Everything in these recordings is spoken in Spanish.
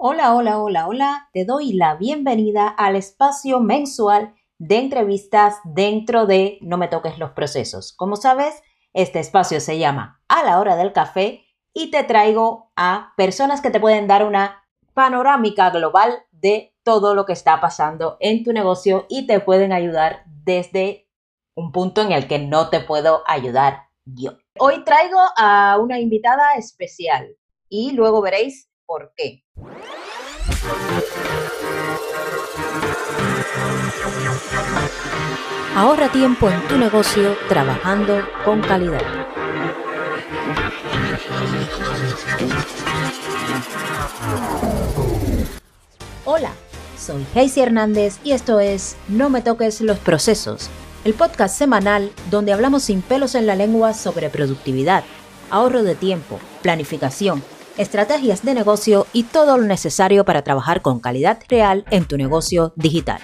Hola, hola, hola, hola. Te doy la bienvenida al espacio mensual de entrevistas dentro de No me toques los procesos. Como sabes, este espacio se llama A la hora del café y te traigo a personas que te pueden dar una panorámica global de todo lo que está pasando en tu negocio y te pueden ayudar desde un punto en el que no te puedo ayudar yo. Hoy traigo a una invitada especial y luego veréis por qué. Ahorra tiempo en tu negocio trabajando con calidad. Hola, soy Heisy Hernández y esto es No me toques los procesos, el podcast semanal donde hablamos sin pelos en la lengua sobre productividad, ahorro de tiempo, planificación, estrategias de negocio y todo lo necesario para trabajar con calidad real en tu negocio digital.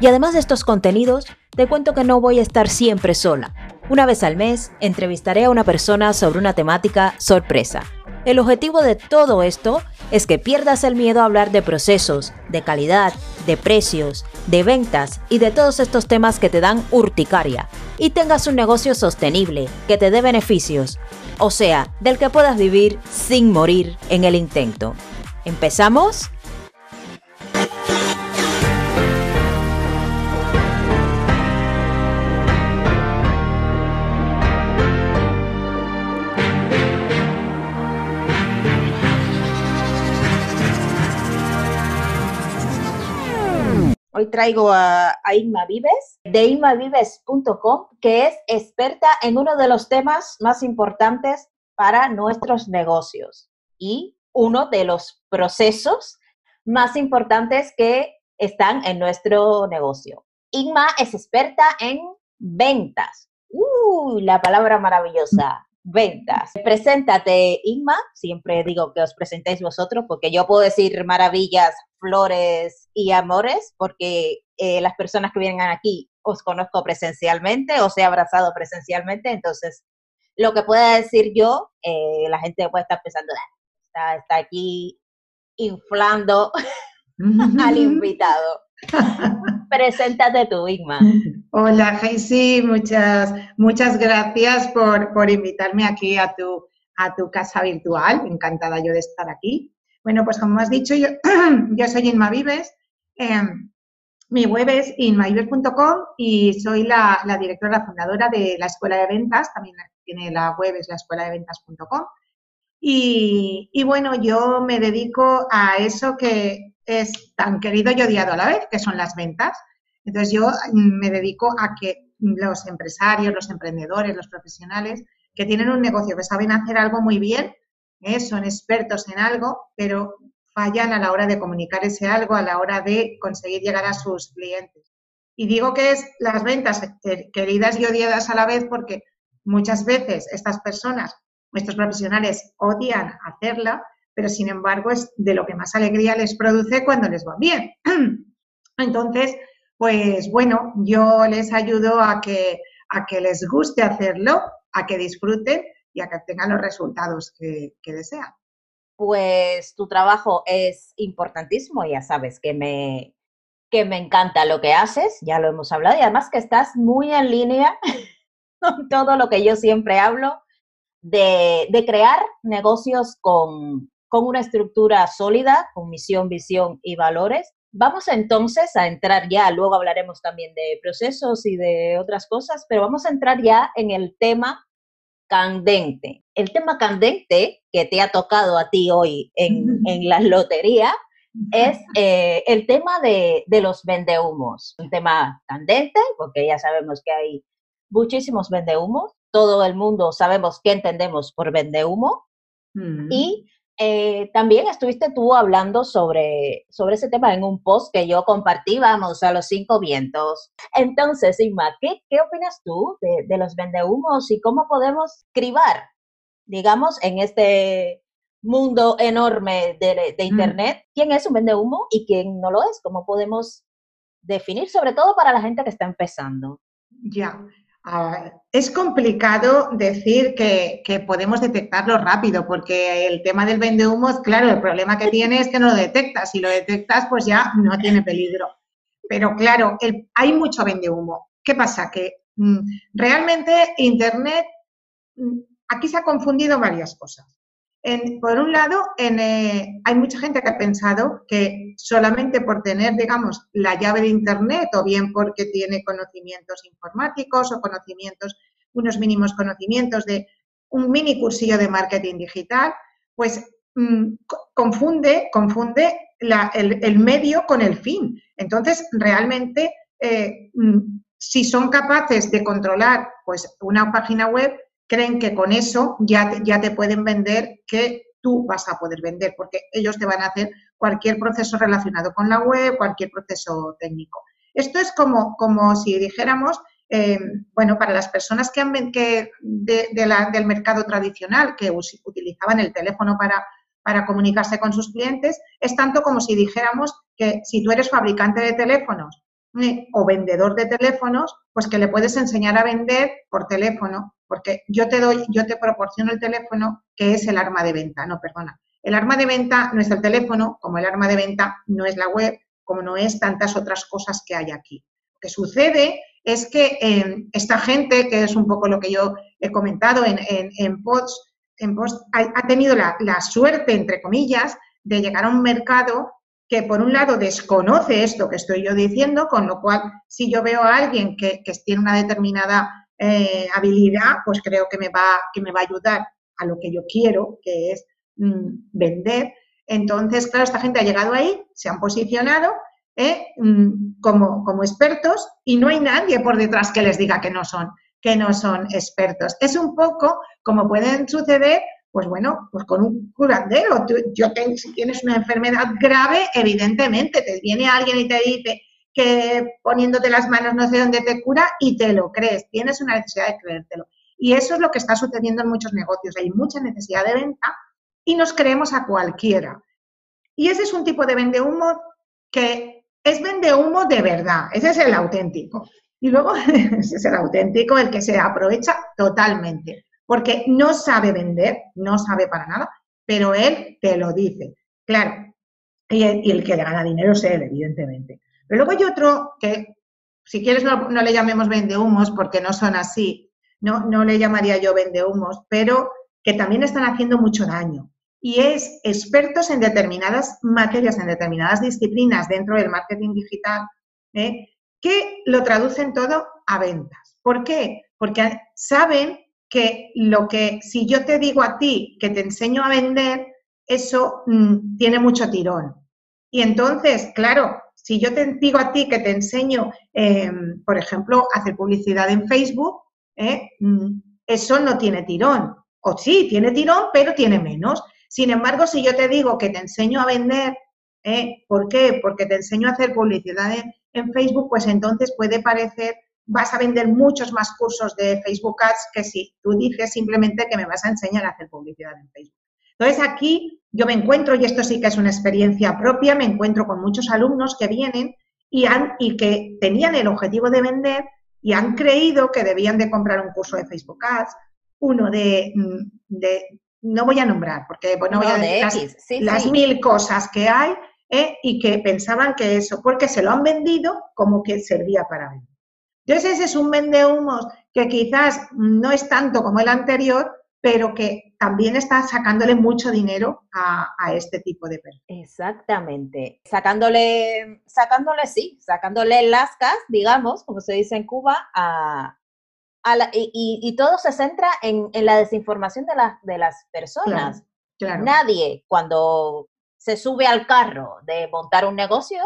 Y además de estos contenidos, te cuento que no voy a estar siempre sola. Una vez al mes, entrevistaré a una persona sobre una temática sorpresa. El objetivo de todo esto es que pierdas el miedo a hablar de procesos, de calidad, de precios, de ventas y de todos estos temas que te dan urticaria y tengas un negocio sostenible, que te dé beneficios, o sea, del que puedas vivir sin morir en el intento. ¿Empezamos? Traigo a, Inma Vives de inmavives.com, que es experta en uno de los temas más importantes para nuestros negocios y uno de los procesos más importantes que están en nuestro negocio. Inma es experta en ventas. ¡Uh! La palabra maravillosa ventas. Preséntate, Inma. Siempre digo que os presentéis vosotros porque yo puedo decir maravillas, flores y amores porque eh, las personas que vienen aquí os conozco presencialmente, os he abrazado presencialmente, entonces lo que pueda decir yo, eh, la gente puede estar pensando, ah, está, está aquí inflando al invitado. Preséntate tú, Igma. Hola, Heisy, muchas, muchas gracias por, por, invitarme aquí a tu, a tu casa virtual. Encantada yo de estar aquí. Bueno, pues como has dicho, yo, yo soy Inma Vives. Em, mi web es inmavives.com y soy la, la, directora, fundadora de la Escuela de Ventas. También tiene la web, es la escuela de ventas.com. Y, y bueno, yo me dedico a eso que, es tan querido y odiado a la vez, que son las ventas. Entonces yo mm, me dedico a que los empresarios, los emprendedores, los profesionales que tienen un negocio, que saben hacer algo muy bien, ¿eh? son expertos en algo, pero fallan a la hora de comunicar ese algo, a la hora de conseguir llegar a sus clientes. Y digo que es las ventas eh, queridas y odiadas a la vez porque muchas veces estas personas, estos profesionales, odian hacerla pero sin embargo es de lo que más alegría les produce cuando les va bien. Entonces, pues bueno, yo les ayudo a que, a que les guste hacerlo, a que disfruten y a que tengan los resultados que, desean. Pues tu trabajo es importantísimo, ya sabes que me, que me encanta lo que haces, ya lo hemos hablado, y además que estás muy en línea con todo lo que yo siempre hablo de, de crear negocios con, con una estructura sólida, con misión, visión y valores. Vamos entonces a entrar ya, luego hablaremos también de procesos y de otras cosas, pero vamos a entrar ya en el tema candente. El tema candente que te ha tocado a ti hoy en, la lotería es eh, el tema de, de los vendehumos. Un tema candente, porque ya sabemos que hay muchísimos vendehumos. Todo el mundo sabemos qué entendemos por vendehumo. Y eh, también estuviste tú hablando sobre, sobre ese tema en un post que yo compartí, vamos, a los cinco vientos. Entonces, Inma, ¿qué, qué opinas tú de, de los vendehumos y cómo podemos cribar, digamos, en este mundo enorme de, de Internet, quién es un vendehumo y quién no lo es? ¿Cómo podemos definir, sobre todo para la gente que está empezando? Ya, Ah, es complicado decir que, podemos detectarlo rápido, porque el tema del vende humos, claro, el problema que tiene es que no lo detectas. Si lo detectas, pues ya no tiene peligro. Pero claro, hay mucho vende humo. ¿Qué pasa? Que mm, realmente Internet, mm, aquí se ha confundido varias cosas por un lado, eh, hay mucha gente que ha pensado que solamente por tener, digamos, la llave de Internet o bien porque tiene conocimientos informáticos o conocimientos, unos mínimos conocimientos de un mini cursillo de marketing digital, pues mm, confunde, confunde el, medio con el fin. Entonces, realmente, eh, mm, si son capaces de controlar pues, una página web, creen que con eso ya ya te pueden vender que tú vas a poder vender, porque ellos te van a hacer cualquier proceso relacionado con la web, cualquier proceso técnico. Esto es como, como si dijéramos, eh, bueno, para las personas que, han, que de, del mercado tradicional que utilizaban el teléfono para, para comunicarse con sus clientes, es tanto como si dijéramos que si tú eres fabricante de teléfonos eh, o vendedor de teléfonos, pues que le puedes enseñar a vender por teléfono porque yo te doy, yo te proporciono el teléfono que es el arma de venta, no, perdona. El arma de venta no es el teléfono, como el arma de venta no es la web, como no es tantas otras cosas que hay aquí. Lo que sucede es que em, esta gente, que es un poco lo que yo he comentado en, en, en PODS, en ha, tenido la, suerte, entre comillas, de llegar a un mercado que por un lado desconoce esto que estoy yo diciendo, con lo cual si yo veo a alguien que, que tiene una determinada eh, habilidad, pues creo que me, va, que me va a ayudar a lo que yo quiero, que es mm, vender. Entonces, claro, esta gente ha llegado ahí, se han posicionado eh, mm, como, como expertos y no hay nadie por detrás que les diga que no son que no son expertos. Es un poco como pueden suceder, pues bueno, pues con un curandero. yo si tienes una enfermedad grave, evidentemente te viene alguien y te dice, que poniéndote las manos no sé dónde te cura y te lo crees, tienes una necesidad de creértelo. Y eso es lo que está sucediendo en muchos negocios. Hay mucha necesidad de venta y nos creemos a cualquiera. Y ese es un tipo de vende humo que es vende humo de verdad, ese es el auténtico. Y luego ese es el auténtico, el que se aprovecha totalmente, porque no sabe vender, no sabe para nada, pero él te lo dice. Claro, y el, y el que le gana dinero es él, evidentemente. Pero luego hay otro que, si quieres, no, le llamemos vendehumos porque no son así, no, no le llamaría yo vendehumos, pero que también están haciendo mucho daño. Y es expertos en determinadas materias, en determinadas disciplinas dentro del marketing digital, ¿eh? que lo traducen todo a ventas. ¿Por qué? Porque saben que lo que, si yo te digo a ti que te enseño a vender, eso mm, tiene mucho tirón. Y entonces, claro, si yo te digo a ti que te enseño, em, por ejemplo, hacer publicidad en Facebook, ¿eh? mm, eso no tiene tirón. O sí, tiene tirón, pero tiene menos. Sin embargo, si yo te digo que te enseño a vender, ¿eh? ¿por qué? Porque te enseño a hacer publicidad en, Facebook, pues entonces puede parecer, vas a vender muchos más cursos de Facebook Ads que si tú dices simplemente que me vas a enseñar a hacer publicidad en Facebook. Entonces aquí yo me encuentro, y esto sí que es una experiencia propia, me encuentro con muchos alumnos que vienen y, han, y que tenían el objetivo de vender y han creído que debían de comprar un curso de Facebook Ads, uno de, mm, no voy a nombrar, porque bueno, voy a decir las, mil cosas que hay, ¿eh? y que pensaban que eso, porque se lo han vendido como que servía para vender. Entonces ese es un vendehumos que quizás no es tanto como el anterior, pero que también está sacándole mucho dinero a, este tipo de personas. Exactamente. Sacándole, sacándole, sí, sacándole lascas, digamos, como se dice en Cuba, a, y, todo se centra en, la desinformación de, de las personas. Nadie, cuando se sube al carro de montar un negocio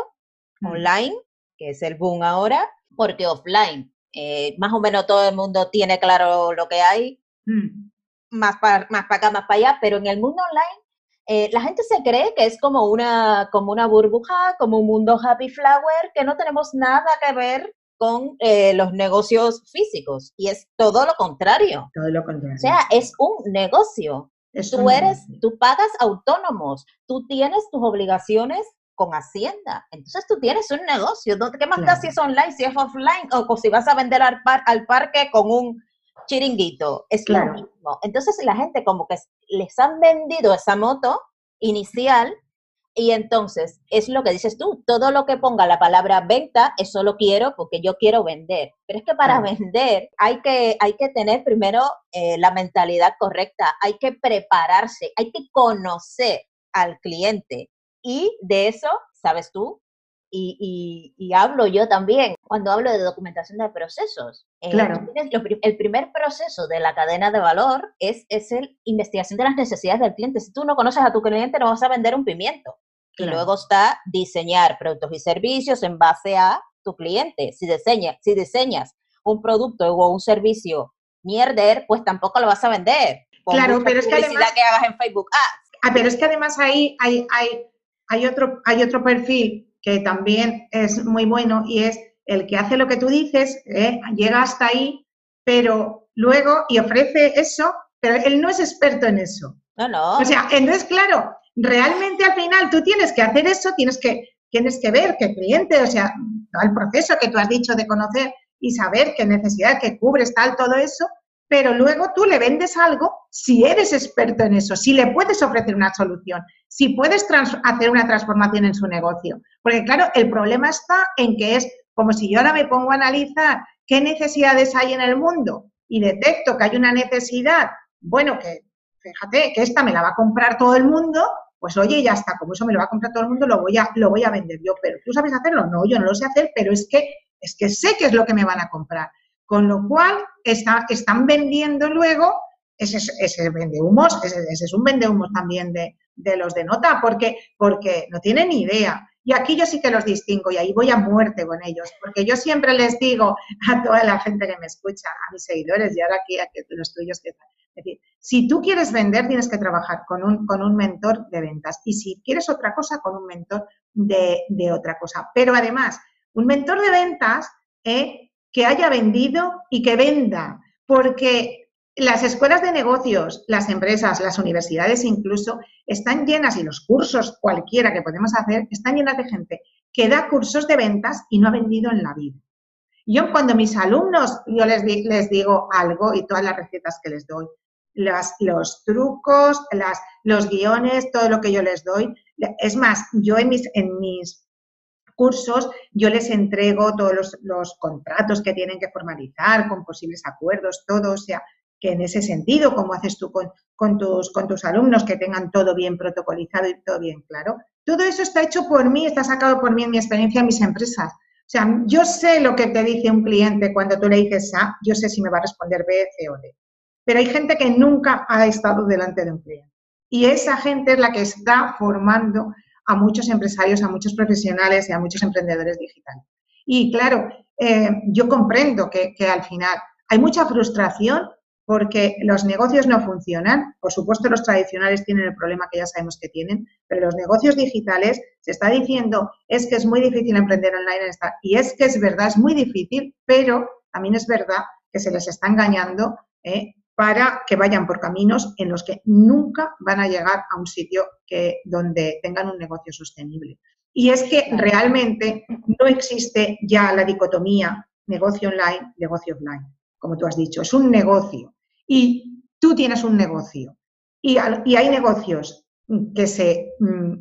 mm. online, que es el boom ahora, porque offline, eh, más o menos todo el mundo tiene claro lo que hay. Mm más para más para acá, más para allá, pero en el mundo online eh, la gente se cree que es como una, como una burbuja, como un mundo happy flower, que no tenemos nada que ver con eh, los negocios físicos. Y es todo lo contrario. Todo lo contrario. O sea, es un negocio. tú eres, tú pagas autónomos, tú tienes tus obligaciones con Hacienda. Entonces tú tienes un negocio. ¿Qué más da si es online, si es offline o, si vas a vender al, al parque con un chiringuito? Es lo mismo. Entonces la gente como que les han vendido esa moto inicial y entonces es lo que dices tú, todo lo que ponga la palabra venta, eso lo quiero porque yo quiero vender. Pero es que para vender hay que, hay que tener primero eh, la mentalidad correcta, hay que prepararse, hay que conocer al cliente. Y de eso, sabes tú, y, y, hablo yo también cuando hablo de documentación de procesos. Eh, claro. el primer proceso de la cadena de valor es, es el investigación de las necesidades del cliente. Si tú no conoces a tu cliente, no vas a vender un pimiento. Y luego está diseñar productos y servicios en base a tu cliente. Si, diseña, si diseñas un producto o un servicio mierder, pues tampoco lo vas a vender. claro, pero es que además... que hagas en Facebook Ah, pero es que además ahí hay, hay, hay, otro, hay otro perfil que también es muy bueno y es el que hace lo que tú dices, ¿eh? llega hasta ahí, pero luego y ofrece eso, pero él no es experto en eso. No, no. O sea, entonces, claro, realmente al final tú tienes que hacer eso, tienes que, tienes que ver qué cliente, o sea, el proceso que tú has dicho de conocer y saber qué necesidad que cubres, tal, todo eso, pero luego tú le vendes algo si eres experto en eso, si le puedes ofrecer una solución, si puedes hacer una transformación en su negocio. Porque claro, el problema está en que es como si yo ahora me pongo a analizar qué necesidades hay en el mundo y detecto que hay una necesidad, bueno, que fíjate que esta me la va a comprar todo el mundo, pues oye, ya está, como eso me lo va a comprar todo el mundo, lo voy a, lo voy a vender yo. Pero ¿tú sabes hacerlo? No, yo no lo sé hacer, pero es que, es que sé qué es lo que me van a comprar. Con lo cual, está, están vendiendo luego, ese, ese vende humos, ese, es un vende humos también de, de, los de nota, porque, porque no tienen ni idea. Y aquí yo sí que los distingo y ahí voy a muerte con ellos, porque yo siempre les digo a toda la gente que me escucha, a mis seguidores y ahora aquí a los tuyos que es decir, si tú quieres vender, tienes que trabajar con un, con un mentor de ventas. Y si quieres otra cosa, con un mentor de, otra cosa. Pero además, un mentor de ventas eh, que haya vendido y que venda. Porque las escuelas de negocios, las empresas, las universidades incluso, están llenas, y los cursos cualquiera que podemos hacer, están llenas de gente que da cursos de ventas y no ha vendido en la vida. Yo cuando mis alumnos, yo les, les digo algo y todas las recetas que les doy, los trucos, las, los guiones, todo lo que yo les doy. Es más, yo en mis, en mis cursos yo les entrego todos los, contratos que tienen que formalizar con posibles acuerdos, todo, o sea, que en ese sentido, como haces tú con, con, tus, con tus alumnos, que tengan todo bien protocolizado y todo bien claro. Todo eso está hecho por mí, está sacado por mí en mi experiencia en mis empresas. O sea, yo sé lo que te dice un cliente cuando tú le dices A, yo sé si me va a responder B, C o D pero hay gente que nunca ha estado delante de un cliente. Y esa gente es la que está formando a muchos empresarios, a muchos profesionales y a muchos emprendedores digitales. Y claro, eh, yo comprendo que, al final hay mucha frustración porque los negocios no funcionan. Por supuesto, los tradicionales tienen el problema que ya sabemos que tienen, pero los negocios digitales se está diciendo es que es muy difícil emprender online. Y es que es verdad, es muy difícil, pero también es verdad que se les está engañando ¿eh? Para que vayan por caminos en los que nunca van a llegar a un sitio que, donde tengan un negocio sostenible. Y es que realmente no existe ya la dicotomía negocio online, negocio offline, como tú has dicho, es un negocio. Y tú tienes un negocio. Y, hay negocios que se, mm,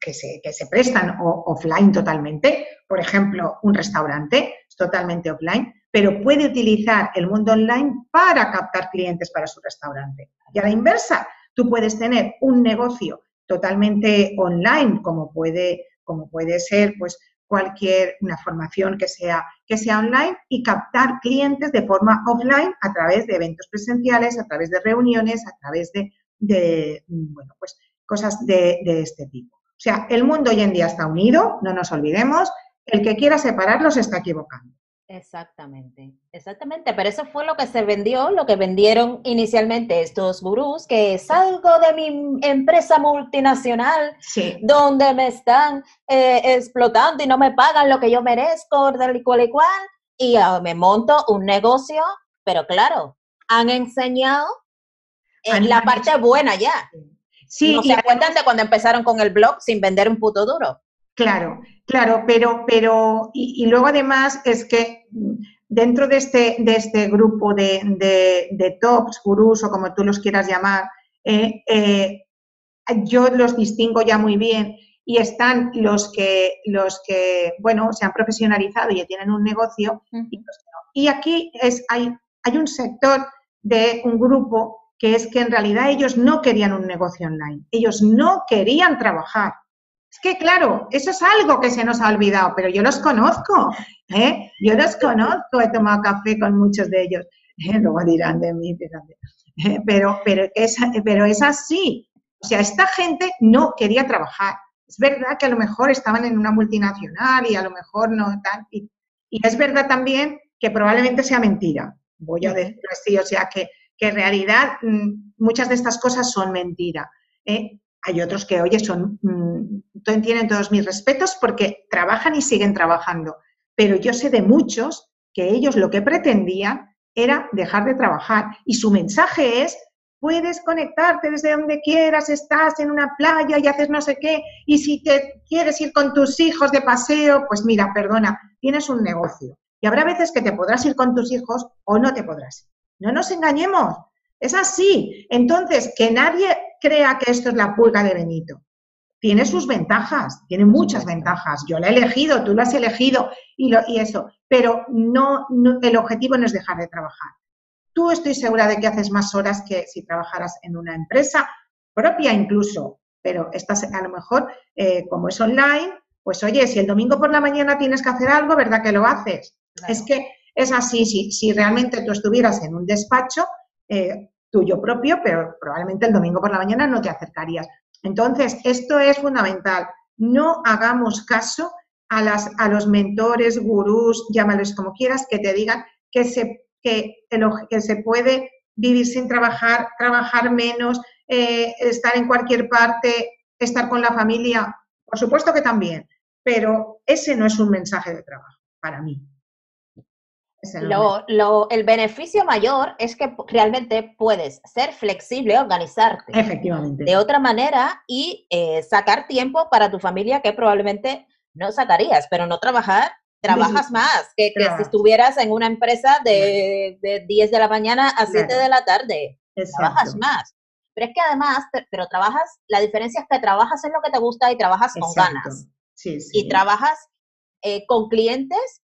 que se, que se prestan offline totalmente, por ejemplo, un restaurante es totalmente offline, pero puede utilizar el mundo online para captar clientes para su restaurante. Y a la inversa, tú puedes tener un negocio totalmente online, como puede, como puede ser pues, cualquier una formación que sea, que sea online y captar clientes de forma offline a través de eventos presenciales, a través de reuniones, a través de, bueno, pues, cosas de, de este tipo. O sea, el mundo hoy en día está unido, no nos olvidemos, el que quiera separarlos está equivocando. Exactamente, exactamente, pero eso fue lo que se vendió, lo que vendieron inicialmente estos gurús, que salgo de mi empresa multinacional, donde me están eh, explotando y no me pagan lo que yo merezco, tal y cual y cual, y ah, me monto un negocio, pero claro, han enseñado en la parte buena ya. Sí, no se cuentan de cuando empezaron con el blog sin vender un puto duro. Claro, claro, pero, pero, y, luego además es que dentro de este, de este grupo de, de, tops, gurús o como tú los quieras llamar, eh, eh, yo los distingo ya muy bien y están los que, los que, bueno, se han profesionalizado y tienen un negocio y aquí es, hay, hay un sector de un grupo que es que en realidad ellos no querían un negocio online, ellos no querían trabajar. Es que, claro, eso es algo que se nos ha olvidado, pero yo los conozco, ¿eh? Yo los conozco, he tomado café con muchos de ellos. ¿eh? Luego dirán de mí. Pero, pero, es, pero es así. O sea, esta gente no quería trabajar. Es verdad que a lo mejor estaban en una multinacional y a lo mejor no tal. Y, es verdad también que probablemente sea mentira. Voy a decirlo así, o sea, que, que en realidad mm, muchas de estas cosas son mentira. ¿eh? Hay otros que, oye, son, mm, tienen todos mis respetos porque trabajan y siguen trabajando. Pero yo sé de muchos que ellos lo que pretendían era dejar de trabajar. Y su mensaje es, puedes conectarte desde donde quieras, estás en una playa y haces no sé qué, y si te quieres ir con tus hijos de paseo, pues mira, perdona, tienes un negocio. Y habrá veces que te podrás ir con tus hijos o no te podrás. No nos engañemos, es así. Entonces, que nadie crea que esto es la pulga de Benito. Tiene sus ventajas, tiene muchas ventajas. Yo la he elegido, tú lo has elegido y, lo, y eso, pero no, el objetivo no es dejar de trabajar. Tú estoy segura de que haces más horas que si trabajaras en una empresa propia incluso, pero estás a lo mejor, eh, como es online, pues oye, si el domingo por la mañana tienes que hacer algo, ¿verdad que lo haces? Es que es así, si, si realmente tú estuvieras en un despacho eh, tuyo propio, pero probablemente el domingo por la mañana no te acercarías. Entonces, esto es fundamental. No hagamos caso a, las, a los mentores, gurús, llámales como quieras, que te digan que se que, se puede vivir sin trabajar, trabajar menos, eh, estar en cualquier parte, estar con la familia. Por supuesto que también, pero ese no es un mensaje de trabajo para mí. El beneficio mayor es que realmente puedes ser flexible, organizarte Efectivamente. de otra manera y eh, sacar tiempo para tu familia que probablemente no sacarías, pero no trabajar trabajas más que, si estuvieras en una empresa de, de 10 de la mañana a 7 de la tarde. Trabajas más. Pero es que además, pero trabajas, la diferencia es que trabajas en lo que te gusta y trabajas con ganas. Y trabajas eh, con clientes,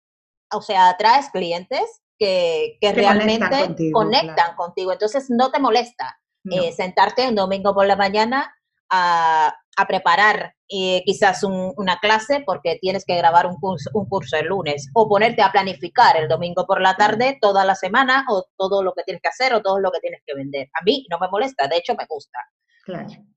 o sea, atraes clientes que, que, realmente conectan contigo, Entonces no te molesta eh, sentarte un domingo por la mañana a, a preparar eh, quizás una clase porque tienes que grabar un curso, un curso el lunes. O ponerte a planificar el domingo por la tarde toda la semana o todo lo que tienes que hacer o todo lo que tienes que vender. A mí no me molesta, de hecho me gusta.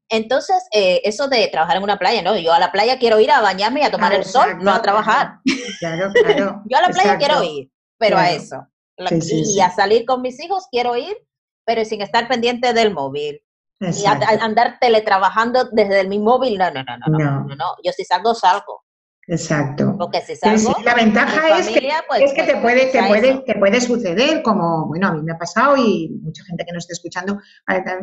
Entonces, eh, eso de trabajar en una playa, ¿no? Yo a la playa quiero ir a bañarme y a tomar el sol, no a trabajar. Claro, claro. Yo a la playa quiero ir, pero a eso. y a salir con mis hijos quiero ir, pero sin estar pendiente del móvil. Y andar teletrabajando desde mi móvil, no, no, no, no, no, no, no, Yo si salgo, salgo. Exacto. Porque si salgo, la ventaja es, que, pues, es que, te, pues, puede, te, puede, te puede suceder, como, bueno, a mí me ha pasado y mucha gente que nos esté escuchando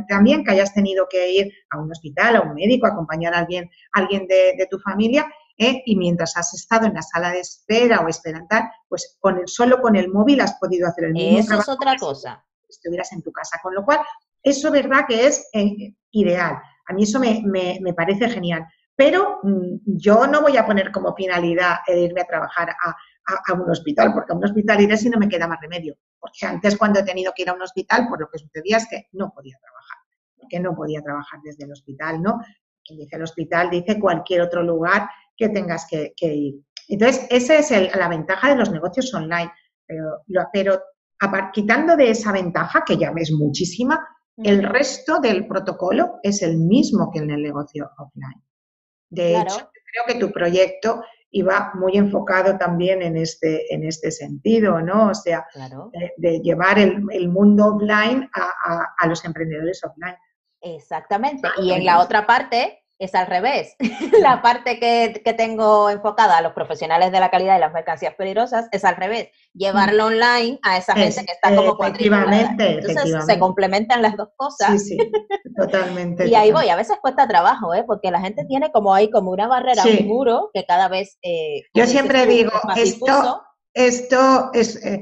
también, que hayas tenido que ir a un hospital, a un médico, acompañar a alguien, alguien de, de tu familia, ¿eh? y mientras has estado en la sala de espera o esperantar, pues con el, solo con el móvil has podido hacer el mismo Eso es otra cosa. Si estuvieras en tu casa, con lo cual eso verdad que es eh, ideal. A mí eso me, me, parece genial. Pero mm, yo no voy a poner como finalidad irme a trabajar a, a, un hospital, porque a un hospital iré si no me queda más remedio. Porque antes cuando he tenido que ir a un hospital, por lo que sucedía es que no podía trabajar, porque no podía trabajar desde el hospital, ¿no? Quien dice el hospital dice cualquier otro lugar que tengas que, ir. Entonces, esa es la ventaja de los negocios online. Pero, pero quitando de esa ventaja, que ya es muchísima, el resto del protocolo es el mismo que en el negocio offline. De hecho, creo que tu proyecto iba muy enfocado también en este, en este sentido, ¿no? O sea, de, llevar el, mundo offline a, los emprendedores offline. Exactamente. Y en la otra parte, es al revés. la parte que, que, tengo enfocada a los profesionales de la calidad y las mercancías peligrosas es al revés. Llevarlo online a esa gente que está como efectivamente, Entonces se complementan las dos cosas. Sí, sí, totalmente. y ahí voy, a veces cuesta trabajo, ¿eh? porque la gente tiene como ahí como una barrera, un muro que cada vez... Eh, Yo siempre digo, esto... Esto es eh,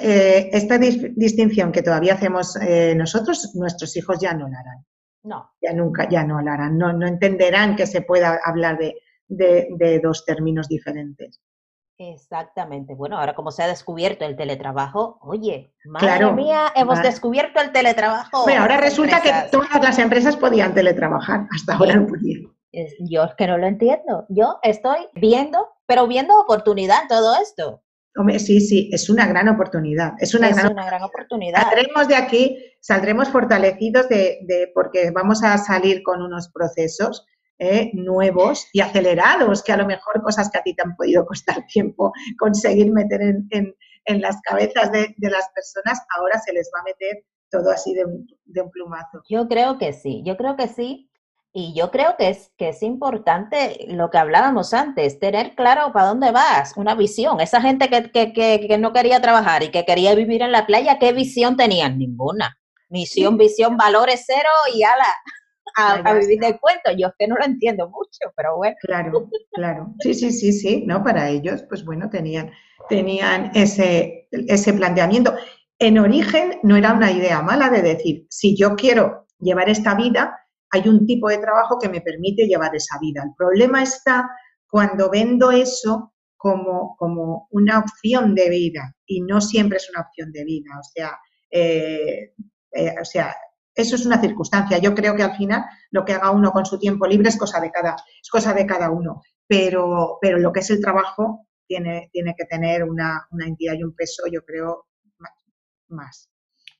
eh, esta distinción que todavía hacemos nosotros, nuestros hijos ya no la harán. No. Ya nunca, ya no harán, no, no entenderán que se pueda hablar de, de, dos términos diferentes. Exactamente. Bueno, ahora como se ha descubierto el teletrabajo, oye, madre mía, hemos descubierto el teletrabajo. Bueno, ahora resulta que todas las empresas podían teletrabajar, hasta ahora no podían. Yo es que no lo entiendo. Yo estoy viendo, pero viendo oportunidad en todo esto. Hombre, sí, sí, es una gran oportunidad. Es una, gran, una gran oportunidad. Saldremos de aquí, saldremos fortalecidos de, porque vamos a salir con unos procesos eh, nuevos y acelerados, que a lo mejor cosas que a ti te han podido costar tiempo conseguir meter en, las cabezas de, las personas, ahora se les va a meter todo así de de un plumazo. Yo creo que sí, yo creo que sí, y yo creo que es, que es importante lo que hablábamos antes, tener claro para dónde vas, una visión. Esa gente que, que, que, no quería trabajar y que quería vivir en la playa, ¿qué visión tenían? Ninguna. Misión, visión, valores cero y ala, a, a vivir del cuento. Yo es que no lo entiendo mucho, pero bueno. Claro, claro. Sí, sí, sí, sí, ¿no? Para ellos, pues bueno, tenían, tenían ese, ese planteamiento. En origen no era una idea mala de decir, si yo quiero llevar esta vida, hay un tipo de trabajo que me permite llevar esa vida. El problema está cuando vendo eso como, como una opción de vida y no siempre es una opción de vida. O sea, eh, eh, o sea, eso es una circunstancia. Yo creo que al final lo que haga uno con su tiempo libre es cosa de cada, es cosa de cada uno. Pero, pero lo que es el trabajo tiene, tiene que tener una, una entidad y un peso, yo creo, más.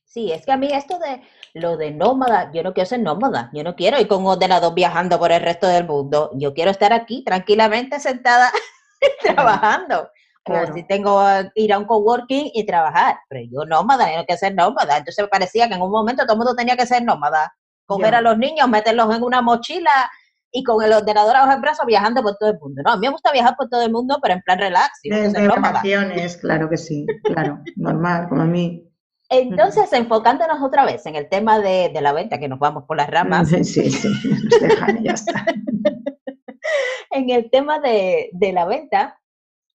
Sí, es que a mí esto de lo de nómada, yo no quiero ser nómada, yo no quiero ir con un ordenador viajando por el resto del mundo, yo quiero estar aquí tranquilamente sentada trabajando. O si tengo que ir a un coworking y trabajar, pero yo nómada, no quiero ser nómada. Entonces me parecía que en un momento todo el mundo tenía que ser nómada, coger a los niños, meterlos en una mochila y con el ordenador a el brazo viajando por todo el mundo. No, a mí me gusta viajar por todo el mundo, pero en plan relax. Desde vacaciones, claro que sí, claro, normal, como a mí. Entonces, enfocándonos otra vez en el tema de, la venta, que nos vamos por las ramas. Sí, sí, nos dejan y ya está. en el tema de, la venta,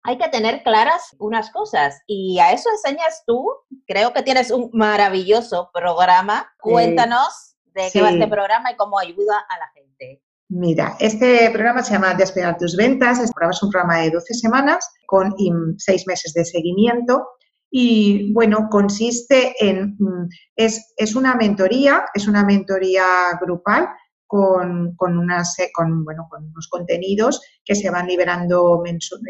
hay que tener claras unas cosas y a eso enseñas tú. Creo que tienes un maravilloso programa. Cuéntanos de qué va este programa y cómo ayuda a la gente. Mira, este programa se llama Despegar tus ventas. Este programa es un programa de 12 semanas con 6 meses de seguimiento y bueno, consiste en, mm, es, es una mentoría, es una mentoría grupal con, con, unas, con, bueno, con unos contenidos que se van liberando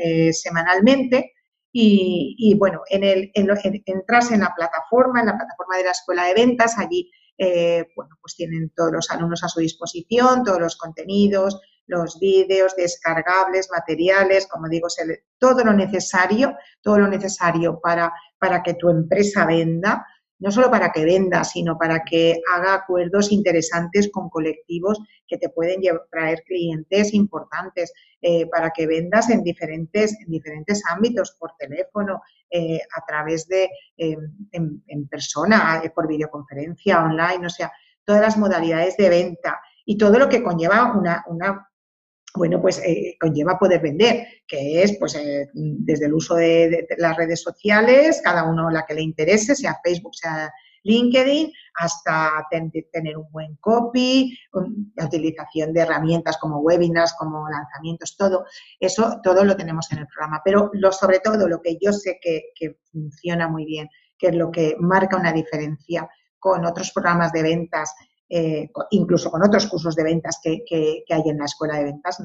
eh, semanalmente. Y, bueno, en el, en, entras en la plataforma, en la plataforma de la escuela de ventas, allí eh, bueno, pues tienen todos los alumnos a su disposición, todos los contenidos, los vídeos descargables, materiales, como digo, todo lo necesario, todo lo necesario para, para que tu empresa venda, no solo para que venda, sino para que haga acuerdos interesantes con colectivos que te pueden traer clientes importantes, eh, para que vendas en diferentes, en diferentes ámbitos, por teléfono, eh, a través de, em, en, persona, por videoconferencia, online, o sea, todas las modalidades de venta y todo lo que conlleva una bueno, pues eh, conlleva poder vender, que es pues eh, desde el uso de, las redes sociales, cada uno la que le interese, sea Facebook, sea LinkedIn, hasta tener un buen copy, la utilización de herramientas como webinars, como lanzamientos, todo eso, todo lo tenemos en el programa. Pero lo, sobre todo lo que yo sé que, que funciona muy bien, que es lo que marca una diferencia con otros programas de ventas eh, incluso con otros cursos de ventas que, hay en la escuela de ventas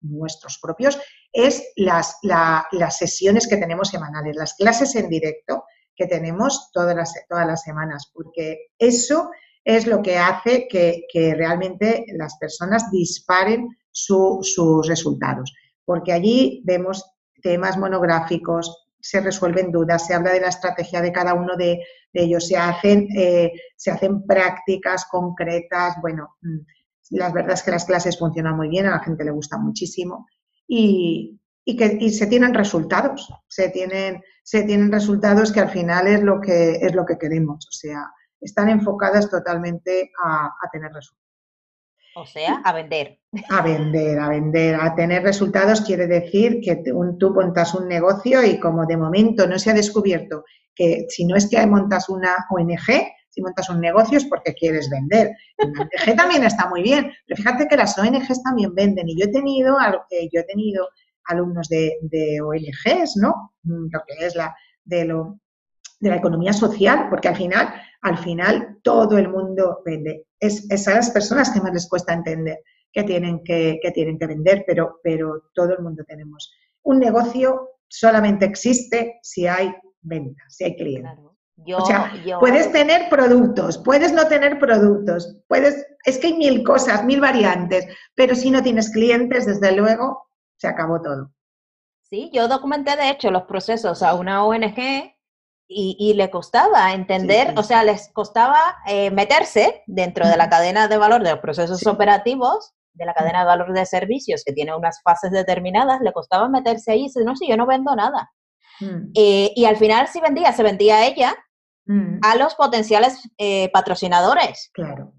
nuestros propios, es las, las sesiones que tenemos semanales, las clases en directo que tenemos todas las, todas las semanas, porque eso es lo que hace que, realmente las personas disparen sus resultados, porque allí vemos temas monográficos, se resuelven dudas, se habla de la estrategia de cada uno de, ellos, se hacen, eh, se hacen prácticas concretas, bueno, mm, La verdad es que las clases funcionan muy bien, a la gente le gusta muchísimo y, que y se tienen resultados, se tienen, se tienen resultados que al final es lo que, es lo que queremos, o sea, están enfocadas totalmente a, tener resultados. O sea, a vender. A vender, a vender. A tener resultados quiere decir que tú montas un negocio y como de momento no se ha descubierto que si no es que montas una ONG, si montas un negocio es porque quieres vender. Una ONG también está muy bien, pero fíjate que las ONGs también venden y yo he tenido, eh, yo he tenido alumnos de, de ONGs, ¿no? Mm, lo que es la de lo de la economía social, porque al final, al final todo el mundo vende. Es, es a las personas que más les cuesta entender que tienen que, que tienen que vender, pero, pero todo el mundo tenemos. Un negocio solamente existe si hay venta, si hay clientes. o sea, puedes tener productos, puedes no tener productos, puedes, es que hay mil cosas, mil variantes, pero si no tienes clientes, desde luego, se acabó todo. Sí, yo documenté de hecho los procesos a una ONG y, le costaba entender, o sea, les costaba eh, meterse dentro de la cadena de valor de los procesos operativos, de la cadena de valor de servicios que tiene unas fases determinadas, le costaba meterse ahí y dice, no, si yo no vendo nada. Mm. Eh, y al final si vendía, se vendía ella mm. a los potenciales eh, patrocinadores. Claro.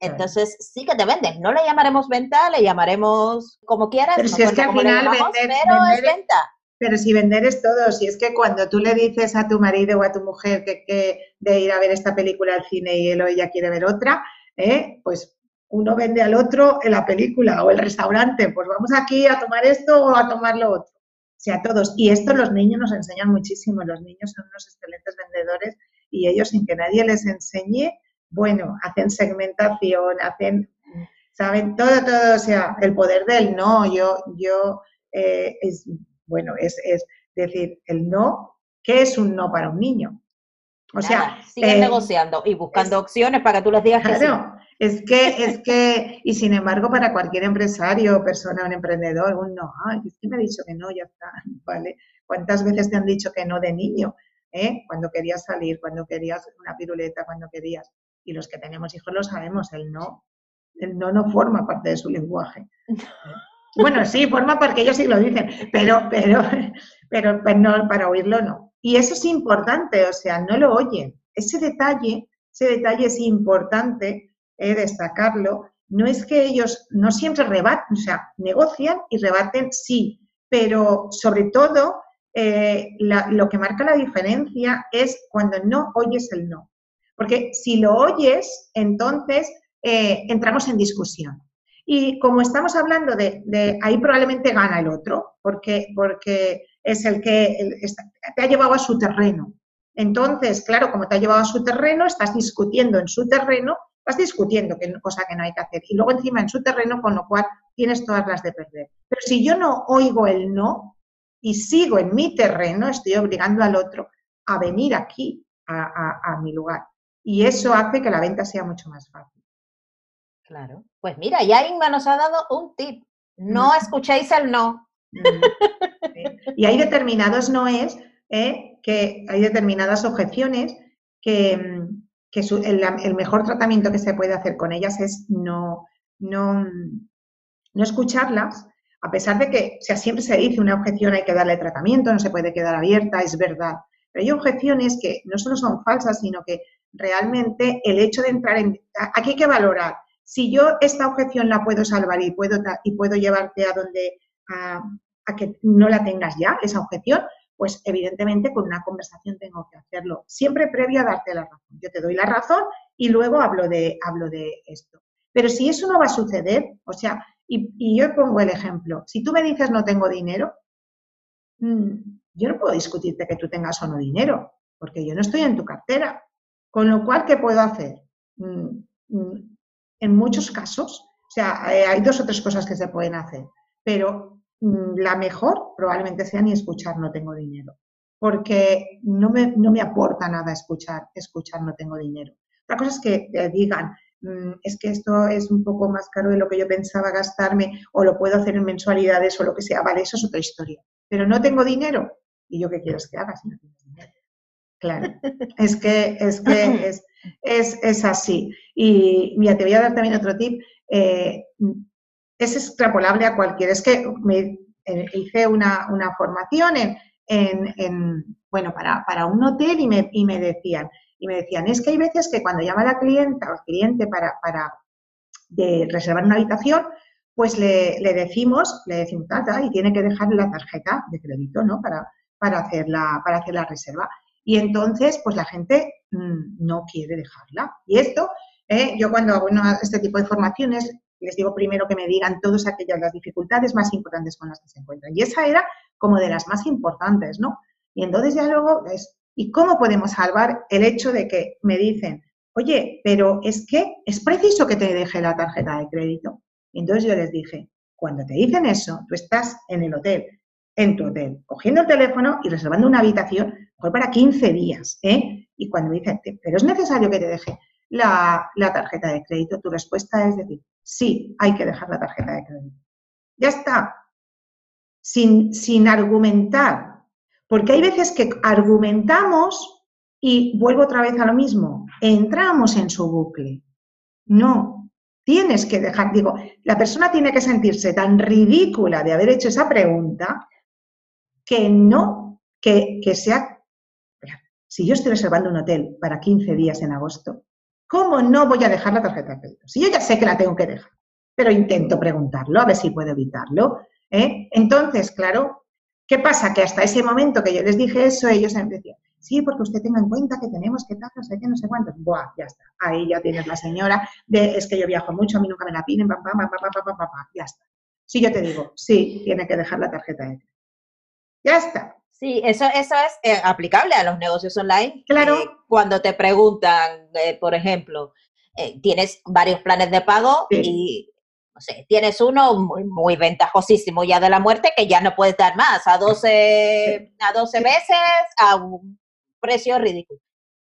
Entonces sí que te venden. No le llamaremos venta, le llamaremos como quieras. Pero si es que al final pero es venta. Pero si vender es todo, si es que cuando tú le dices a tu marido o a tu mujer que, de ir a ver esta película al cine y él o ella quiere ver otra, ¿eh? pues uno vende al otro en la película o el restaurante, pues vamos aquí a tomar esto o a tomar lo otro. O sea, todos. Y esto los niños nos enseñan muchísimo. Los niños son unos excelentes vendedores y ellos sin que nadie les enseñe, bueno, hacen segmentación, hacen, saben todo, todo, o sea, el poder del no, yo, yo, eh, bueno, es, decir, el no, ¿qué es un no para un niño? O sea, siguen eh, negociando y buscando opciones para que tú les digas que sí. Es que, es que, y sin embargo, para cualquier empresario, persona, un emprendedor, un no, ay, es que me ha dicho que no, ya está, ¿vale? ¿Cuántas veces te han dicho que no de niño? ¿Eh? Cuando querías salir, cuando querías una piruleta, cuando querías. Y los que tenemos hijos lo sabemos, el no, el no no forma parte de su lenguaje. Bueno, sí, forma porque ellos sí lo dicen, pero, pero, pero, pues no, para oírlo no. Y eso es importante, o sea, no lo oyen. Ese detalle, ese detalle es importante eh, destacarlo. No es que ellos no siempre rebaten, o sea, negocian y rebaten, sí, pero sobre todo eh, lo que marca la diferencia es cuando no oyes el no. Porque si lo oyes, entonces eh, entramos en discusión. Y como estamos hablando de, ahí probablemente gana el otro, porque, porque es el que te ha llevado a su terreno. Entonces, claro, como te ha llevado a su terreno, estás discutiendo en su terreno, estás discutiendo, que cosa que no hay que hacer. Y luego encima en su terreno, con lo cual tienes todas las de perder. Pero si yo no oigo el no y sigo en mi terreno, estoy obligando al otro a venir aquí, a mi lugar. Y eso hace que la venta sea mucho más fácil. Claro. Pues mira, ya Inma nos ha dado un tip. No escuchéis el no. Y hay determinados noes, ¿eh? que hay determinadas objeciones que, mm, el, mejor tratamiento que se puede hacer con ellas es no, no, no escucharlas, a pesar de que sea, siempre se dice una objeción hay que darle tratamiento, no se puede quedar abierta, es verdad. Pero hay objeciones que no solo son falsas, sino que realmente el hecho de entrar en... Aquí hay que valorar si yo esta objeción la puedo salvar y puedo, y puedo llevarte a donde, a, que no la tengas ya, esa objeción, pues evidentemente con una conversación tengo que hacerlo, siempre previo a darte la razón. Yo te doy la razón y luego hablo de, hablo de esto. Pero si eso no va a suceder, o sea, y, yo pongo el ejemplo, si tú me dices no tengo dinero, mm, yo no puedo discutirte que tú tengas o no dinero, porque yo no estoy en tu cartera. Con lo cual, ¿qué puedo hacer? Mm, mm, en muchos casos, o sea, eh, hay dos o tres cosas que se pueden hacer, pero mm, la mejor probablemente sea ni escuchar no tengo dinero, porque no me, no me aporta nada escuchar, escuchar no tengo dinero. Otra cosa es que digan, mm, es que esto es un poco más caro de lo que yo pensaba gastarme o lo puedo hacer en mensualidades o lo que sea, vale, eso es otra historia. Pero no tengo dinero. ¿Y yo qué quieres que haga si no tienes dinero? Claro, es que, es, que es, es, así. Y mira, te voy a dar también otro tip. eh, es extrapolable a cualquier. Es que me eh, hice una, formación en, bueno, para, un hotel y me, y me decían, y me decían, es que hay veces que cuando llama la clienta o el cliente para, para reservar una habitación, pues le, decimos, le decimos, tata, y tiene que dejar la tarjeta de crédito, ¿no? Para, para, hacer, la, para hacer la reserva. Y entonces, pues la gente mm, no quiere dejarla. Y esto, eh, yo cuando hago este tipo de formaciones, les digo primero que me digan todas aquellas las dificultades más importantes con las que se encuentran. Y esa era como de las más importantes, ¿no? Y entonces ya luego es, ¿y cómo podemos salvar el hecho de que me dicen, oye, pero es que es preciso que te deje la tarjeta de crédito? Y entonces yo les dije, cuando te dicen eso, tú estás en el hotel, en tu hotel, cogiendo el teléfono y reservando una habitación, mejor para 15 días, ¿eh? Y cuando me dicen, pero es necesario que te deje la, la tarjeta de crédito, tu respuesta es decir, sí, hay que dejar la tarjeta de crédito. Ya está. Sin, sin argumentar. Porque hay veces que argumentamos y vuelvo otra vez a lo mismo. Entramos en su bucle. No, tienes que dejar, digo, la persona tiene que sentirse tan ridícula de haber hecho esa pregunta que no, que, que sea, si yo estoy reservando un hotel para 15 días en agosto, ¿Cómo no voy a dejar la tarjeta de crédito? Si yo ya sé que la tengo que dejar, pero intento preguntarlo, a ver si puedo evitarlo. ¿eh? Entonces, claro, ¿qué pasa? Que hasta ese momento que yo les dije eso, ellos me decían, sí, porque usted tenga en cuenta que tenemos que tal, no sé qué, no sé cuántos. Buah, ya está. Ahí ya tienes la señora de, es que yo viajo mucho, a mí nunca me la piden, papá, papá, papá, papá, ya está. Si yo te digo, sí, tiene que dejar la tarjeta de crédito. Ya está. Sí, eso, eso es eh, aplicable a los negocios online. Claro. Eh, cuando te preguntan, eh, por ejemplo, tienes varios planes de pago y, no sé, tienes uno muy, muy, ventajosísimo ya de la muerte que ya no puedes dar más, a 12, a 12 meses, a un precio ridículo.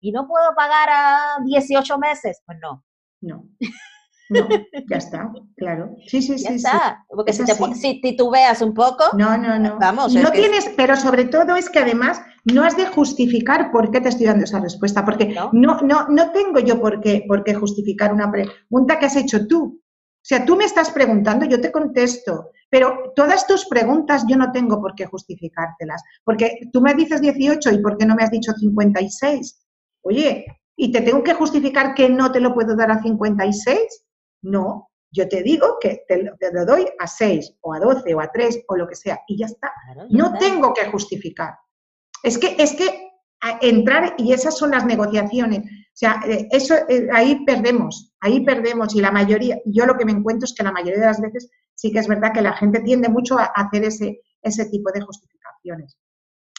¿Y no puedo pagar a 18 meses? Pues no. No. No, ya está, claro. Sí, sí, ya sí. Está. Porque si, te, si titubeas un poco, no, no, no. Vamos, no tienes, pero sobre todo es que además no has de justificar por qué te estoy dando esa respuesta, porque no, no, no, tengo yo por qué, por qué justificar una pregunta que has hecho tú. O sea, tú me estás preguntando, yo te contesto, pero todas tus preguntas yo no tengo por qué justificártelas, porque tú me dices 18 y ¿por qué no me has dicho 56? Oye, ¿y te tengo que justificar que no te lo puedo dar a 56? No, yo te digo que te lo, doy a 6 o a 12 o a 3 o lo que sea y ya está. no tengo que justificar. Es que, es que entrar y esas son las negociaciones. O sea, eh, eso eh, ahí perdemos, ahí perdemos y la mayoría, yo lo que me encuentro es que la mayoría de las veces sí que es verdad que la gente tiende mucho a hacer ese, ese tipo de justificaciones.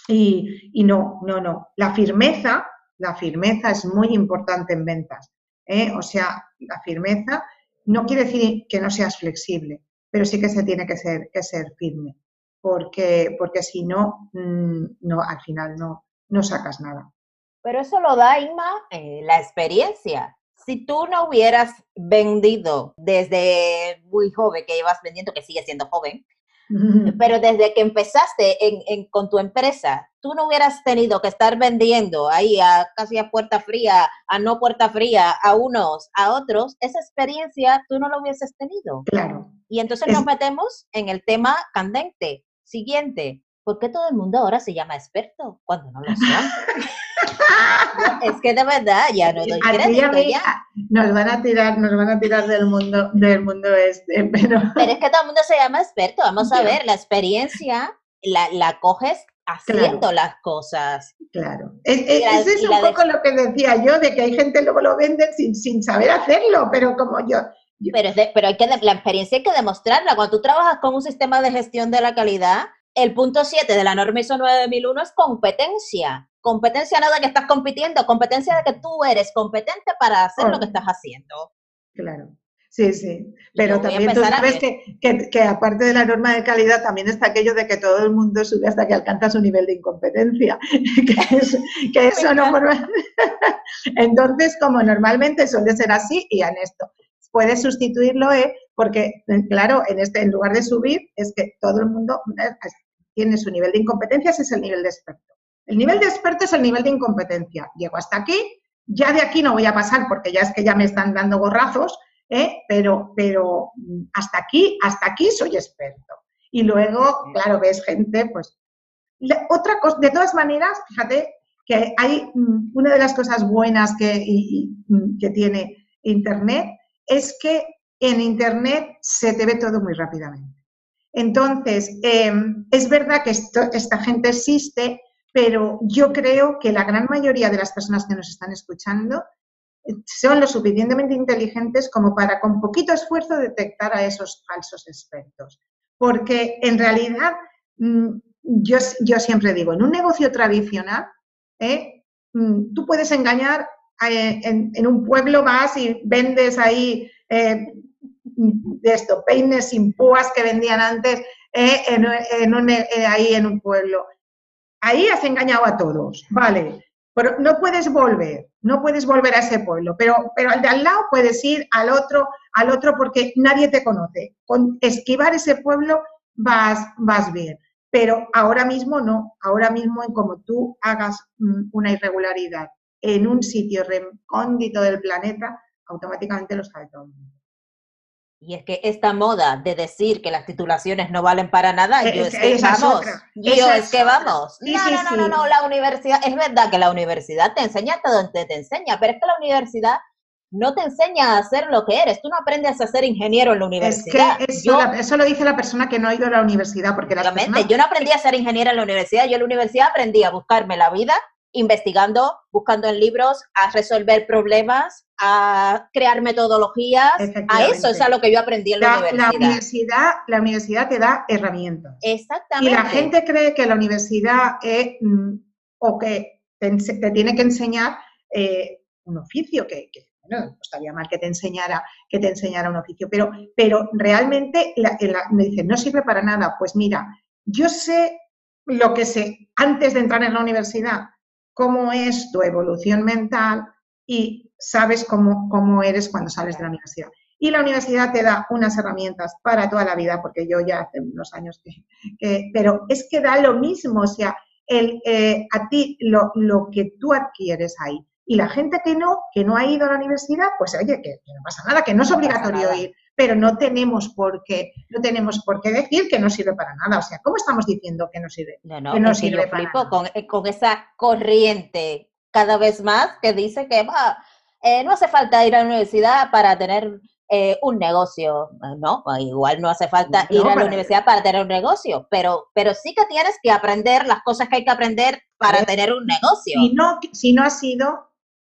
Y, y no, no, no. La firmeza, la firmeza es muy importante en ventas. ¿eh? O sea, la firmeza no quiere decir que no seas flexible, pero sí que se tiene que ser, que ser firme, porque, porque si no, mm, no, al final no, no sacas nada. Pero eso lo da, Inma, eh, la experiencia. Si tú no hubieras vendido desde muy joven, que ibas vendiendo, que sigue siendo joven, pero desde que empezaste con tu empresa, tú no hubieras tenido que estar vendiendo ahí a casi a puerta fría, a no puerta fría, a unos, a otros, esa experiencia tú no la hubieses tenido. Claro. Y entonces nos metemos en el tema candente. Siguiente, ¿por qué todo el mundo ahora se llama experto cuando no lo son? es que de verdad ya no doy crédito ya. Nos van a tirar, nos van a tirar del mundo, del mundo este, pero. Pero es que todo el mundo se llama experto. Vamos a ver, la experiencia la, la coges haciendo las cosas. Claro. Es, es un poco lo que decía yo, de que hay gente luego lo venden sin, sin saber hacerlo, pero como yo. Pero, pero hay que, la experiencia hay que demostrarla. Cuando tú trabajas con un sistema de gestión de la calidad, el punto 7 de la norma ISO 9001 es competencia. Competencia no de que estás compitiendo, competencia de que tú eres competente para hacer lo que estás haciendo. Claro. Sí, sí. Pero también tú sabes que, que, aparte de la norma de calidad, también está aquello de que todo el mundo sube hasta que alcanza su nivel de incompetencia. que, eso no. Entonces, como normalmente suele ser así, y en esto puedes sustituirlo, ¿eh? Porque, claro, en, este, en lugar de subir, es que todo el mundo eh, tiene su nivel de incompetencia, ese es el nivel de experto. El nivel de experto es el nivel de incompetencia. Llego hasta aquí, ya de aquí no voy a pasar porque ya es que ya me están dando gorrazos, ¿eh? pero, pero mm, hasta aquí, hasta aquí soy experto. Y luego, claro, ves gente, pues... otra cosa, de todas maneras, fíjate que hay mm, una de las cosas buenas que, mm, que tiene Internet es que en Internet se te ve todo muy rápidamente. Entonces, em, es verdad que esta gente existe, pero yo creo que la gran mayoría de las personas que nos están escuchando eh, son lo suficientemente inteligentes como para con poquito esfuerzo detectar a esos falsos expertos. Porque en realidad, mm, yo, yo siempre digo, en un negocio tradicional, ¿eh? Mm, tú puedes engañar eh, en, un pueblo, vas y vendes ahí de esto, peines sin púas que vendían antes en, ahí en un pueblo ahí has engañado a todos, vale, pero no puedes volver, no puedes volver a ese pueblo, pero, pero al de al lado puedes ir al otro, al otro porque nadie te conoce. Con esquivar ese pueblo vas, vas bien, pero ahora mismo no, ahora mismo en como tú hagas mm, una irregularidad en un sitio recóndito del planeta, automáticamente lo sabe todo el mundo. Y es que esta moda de decir que las titulaciones no valen para nada, yo es, que vamos, yo es, que vamos. no, no, no, no, no, la universidad, es verdad que la universidad te enseña hasta donde te enseña, pero es que la universidad no te enseña a hacer lo que eres. Tú no aprendes a ser ingeniero en la universidad. Es que eso, lo dice la persona que no ha ido a la universidad. Porque yo no aprendí a ser ingeniero en la universidad. Yo en la universidad aprendí a buscarme la vida investigando, buscando en libros, a resolver problemas, a crear metodologías. A eso es a lo que yo aprendí en la, universidad. La universidad, la universidad te da herramientas. Exactamente. Y la gente cree que la universidad es, mm, o que te, tiene que enseñar eh, un oficio, que, bueno, estaría mal que te enseñara, que te enseñara un oficio, pero, pero realmente me dicen, no sirve para nada. Pues mira, yo sé lo que sé antes de entrar en la universidad, cómo es tu evolución mental y sabes cómo, cómo eres cuando sales de la universidad. Y la universidad te da unas herramientas para toda la vida, porque yo ya hace unos años que... pero es que da lo mismo, o sea, el, eh, a ti lo, lo, que tú adquieres ahí. Y la gente que no, que no ha ido a la universidad, pues oye, que, no pasa nada, que no es obligatorio ir, pero no tenemos por qué, no tenemos por qué decir que no sirve para nada. O sea, ¿cómo estamos diciendo que no sirve? No, no, que no sirve para nada? Con, eh, con esa corriente cada vez más que dice que eh, no hace falta ir a la universidad para tener eh, un negocio, no, igual no hace falta ir a la universidad para tener un negocio, pero, pero sí que tienes que aprender las cosas que hay que aprender para tener un negocio. Si no, si no ha sido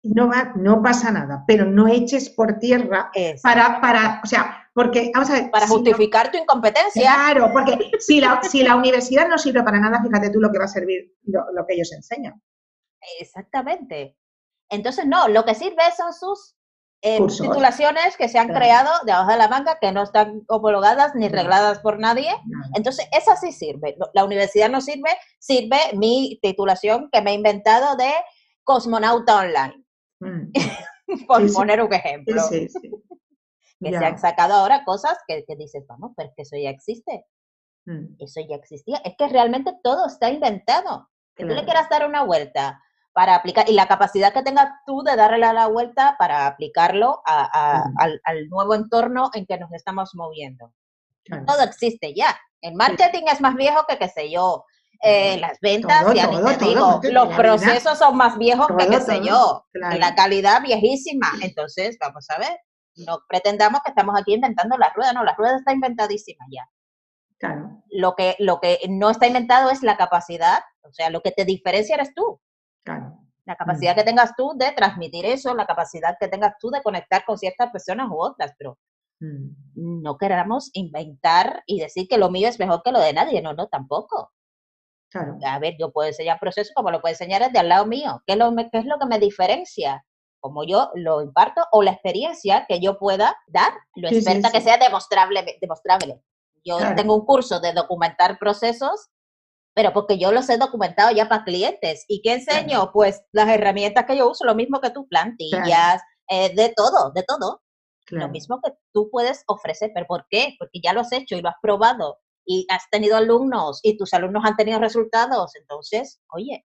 no, va, no pasa nada, pero no eches por tierra para, para, o sea, porque, vamos a ver. Para justificar tu incompetencia. Claro, porque si la, si la universidad no sirve para nada, fíjate tú lo que va a servir lo, que ellos enseñan. Exactamente. Entonces, no, lo que sirve son sus eh, titulaciones que se han creado de abajo de la manga, que no están homologadas ni regladas por nadie. Entonces, esa sí sirve. La universidad no sirve, sirve mi titulación que me he inventado de cosmonauta online. Mm. Por poner un ejemplo. que se han sacado ahora cosas que, dices, vamos, pero es que eso ya existe. Mm. Eso ya existía. Es que realmente todo está inventado. Que tú le quieras dar una vuelta para aplicar, y la capacidad que tengas tú de darle la vuelta para aplicarlo mm. al, nuevo entorno en que nos estamos moviendo. Todo existe ya. El marketing es más viejo que, qué sé yo, eh, las ventas, ya te digo, los procesos son más viejos que qué sé yo, la calidad viejísima. Entonces, vamos a ver, no pretendamos que estamos aquí inventando la rueda, no, la rueda está inventadísima ya. Claro. Lo que, lo que no está inventado es la capacidad, o sea, lo que te diferencia eres tú. Claro. La capacidad mm. que tengas tú de transmitir eso, la capacidad que tengas tú de conectar con ciertas personas u otras, pero mm. no queramos inventar y decir que lo mío es mejor que lo de nadie, no, no, tampoco. A ver, yo puedo enseñar proceso como lo puedo enseñar desde al lado mío. ¿Qué es, lo, ¿Qué es lo que me diferencia? Como yo lo imparto o la experiencia que yo pueda dar, lo experta que sea demostrable. demostrable. Yo tengo un curso de documentar procesos, pero porque yo los he documentado ya para clientes. ¿Y qué enseño? Pues las herramientas que yo uso, lo mismo que tú, plantillas, eh, de todo, de todo. Lo mismo que tú puedes ofrecer. ¿Pero por qué? Porque ya lo has hecho y lo has probado y has tenido alumnos y tus alumnos han tenido resultados, entonces, oye,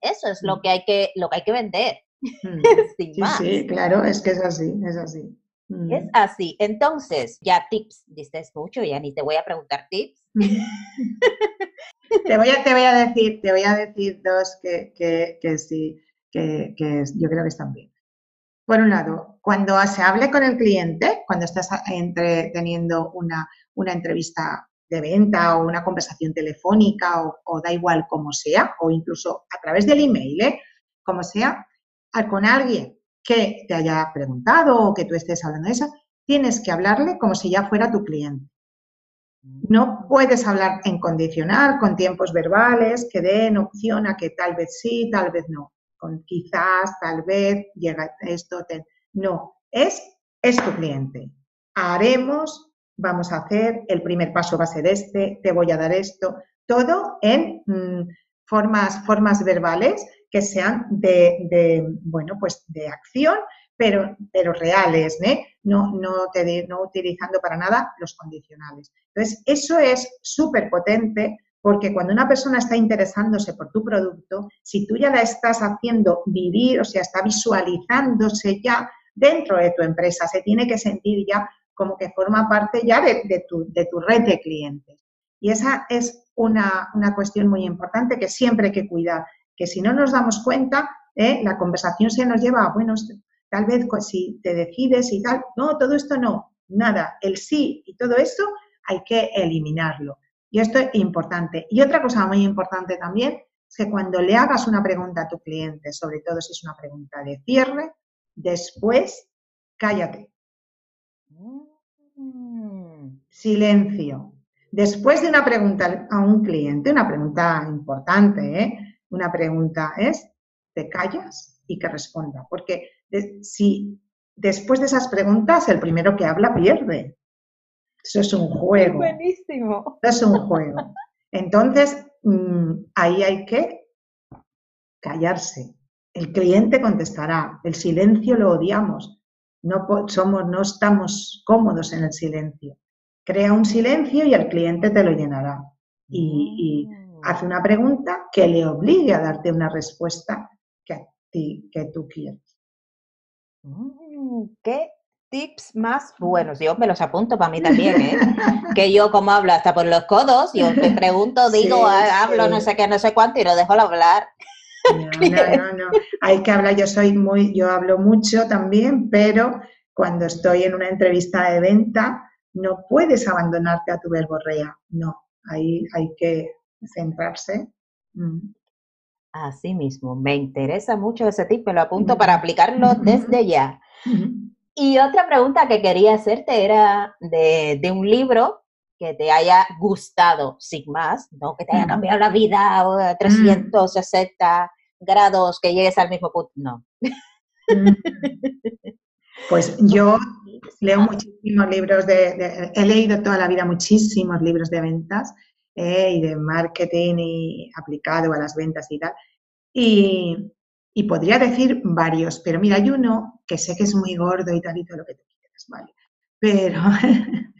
eso es lo mm. que hay que, lo que hay que vender. Mm. sí, sí, claro, es que es así, es así. Es así. Entonces, ya tips, dices mucho, ya ni te voy a preguntar tips. te, voy a, te voy a decir, te voy a decir dos que, que, que sí, que, que yo creo que están bien. Por un lado, cuando se hable con el cliente, cuando estás entre, teniendo una, una entrevista de venta o una conversación telefónica o, da igual como sea, o incluso a través del email, ¿eh? como sea, con alguien que te haya preguntado o que tú estés hablando de eso, tienes que hablarle como si ya fuera tu cliente. No puedes hablar en condicional, con tiempos verbales que den opción a que tal vez sí, tal vez no quizás, tal vez, llega esto, no, es, es tu cliente. Haremos, vamos a hacer, el primer paso va a ser este, te voy a dar esto, todo en mm, formas, formas verbales que sean de, bueno, pues de acción, pero, pero reales, ¿eh? no, no, te, no utilizando para nada los condicionales. Entonces, eso es súper potente porque cuando una persona está interesándose por tu producto, si tú ya la estás haciendo vivir, o sea, está visualizándose ya dentro de tu empresa, se tiene que sentir ya como que forma parte ya de, tu, red de clientes. Y esa es una, cuestión muy importante que siempre hay que cuidar, que si no nos damos cuenta, ¿eh? la conversación se nos lleva a, bueno, tal vez si te decides y tal, no, todo esto no, nada, el sí y todo esto hay que eliminarlo. Y esto es importante. Y otra cosa muy importante también es que cuando le hagas una pregunta a tu cliente, sobre todo si es una pregunta de cierre, después cállate. Mm. Silencio. Después de una pregunta a un cliente, una pregunta importante, ¿eh? una pregunta es, te callas y que responda. Porque si después de esas preguntas el primero que habla pierde. Eso es un juego. Buenísimo. Eso es un juego. Entonces, mm, ahí hay que callarse. El cliente contestará. El silencio lo odiamos. No, somos, no estamos cómodos en el silencio. Crea un silencio y el cliente te lo llenará. Y, mm. hace una pregunta que le obligue a darte una respuesta que, que tú quieres. Mm, ¿Qué tips más buenos. Yo me los apunto para mí también, ¿eh? que yo como hablo hasta por los codos, yo te pregunto, digo, hablo no sé qué, no sé cuánto y lo dejo hablar. No, no, no, Hay que hablar, yo soy muy, yo hablo mucho también, pero cuando estoy en una entrevista de venta, no puedes abandonarte a tu verborrea. No, ahí hay que centrarse. Mm. Así mismo, me interesa mucho ese tip, me lo apunto para aplicarlo desde ya. Y otra pregunta que quería hacerte era de, un libro que te haya gustado, sin más, no que te haya cambiado la vida a 360 grados, que llegues al mismo punto, no. Pues yo leo muchísimos libros de, he leído toda la vida muchísimos libros de ventas eh, y de marketing y aplicado a las ventas y tal. Y, y podría decir varios, pero mira, hay uno que sé que es muy gordo y tal y todo lo que te quieras, ¿vale? Pero,